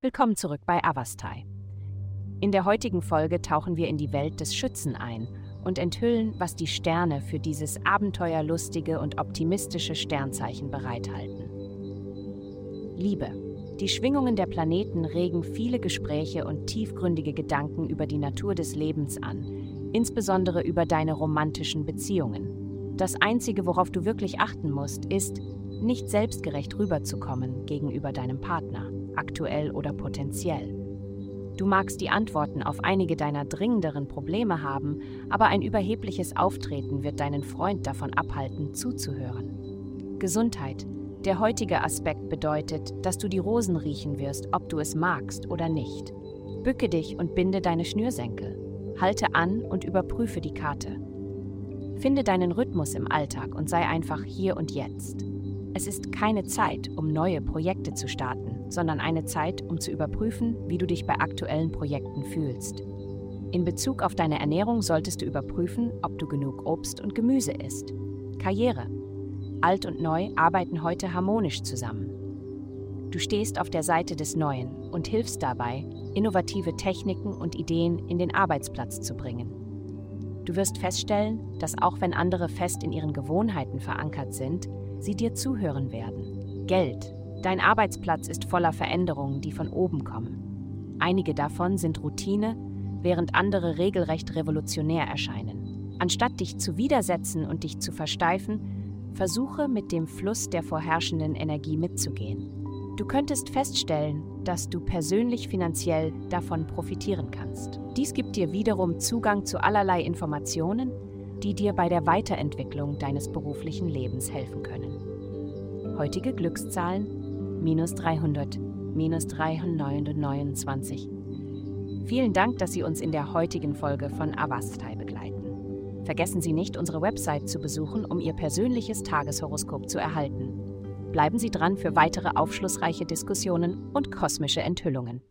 Willkommen zurück bei Avastai. In der heutigen Folge tauchen wir in die Welt des Schützen ein und enthüllen, was die Sterne für dieses abenteuerlustige und optimistische Sternzeichen bereithalten. Liebe. Die Schwingungen der Planeten regen viele Gespräche und tiefgründige Gedanken über die Natur des Lebens an, insbesondere über deine romantischen Beziehungen. Das Einzige, worauf du wirklich achten musst, ist, nicht selbstgerecht rüberzukommen gegenüber deinem Partner aktuell oder potenziell. Du magst die Antworten auf einige deiner dringenderen Probleme haben, aber ein überhebliches Auftreten wird deinen Freund davon abhalten, zuzuhören. Gesundheit. Der heutige Aspekt bedeutet, dass du die Rosen riechen wirst, ob du es magst oder nicht. Bücke dich und binde deine Schnürsenkel. Halte an und überprüfe die Karte. Finde deinen Rhythmus im Alltag und sei einfach hier und jetzt. Es ist keine Zeit, um neue Projekte zu starten, sondern eine Zeit, um zu überprüfen, wie du dich bei aktuellen Projekten fühlst. In Bezug auf deine Ernährung solltest du überprüfen, ob du genug Obst und Gemüse isst. Karriere. Alt und Neu arbeiten heute harmonisch zusammen. Du stehst auf der Seite des Neuen und hilfst dabei, innovative Techniken und Ideen in den Arbeitsplatz zu bringen. Du wirst feststellen, dass auch wenn andere fest in ihren Gewohnheiten verankert sind, sie dir zuhören werden. Geld. Dein Arbeitsplatz ist voller Veränderungen, die von oben kommen. Einige davon sind Routine, während andere regelrecht revolutionär erscheinen. Anstatt dich zu widersetzen und dich zu versteifen, versuche mit dem Fluss der vorherrschenden Energie mitzugehen. Du könntest feststellen, dass du persönlich finanziell davon profitieren kannst. Dies gibt dir wiederum Zugang zu allerlei Informationen, die dir bei der Weiterentwicklung deines beruflichen Lebens helfen können. Heutige Glückszahlen minus 300, minus 329. Vielen Dank, dass Sie uns in der heutigen Folge von Avastai begleiten. Vergessen Sie nicht, unsere Website zu besuchen, um Ihr persönliches Tageshoroskop zu erhalten. Bleiben Sie dran für weitere aufschlussreiche Diskussionen und kosmische Enthüllungen.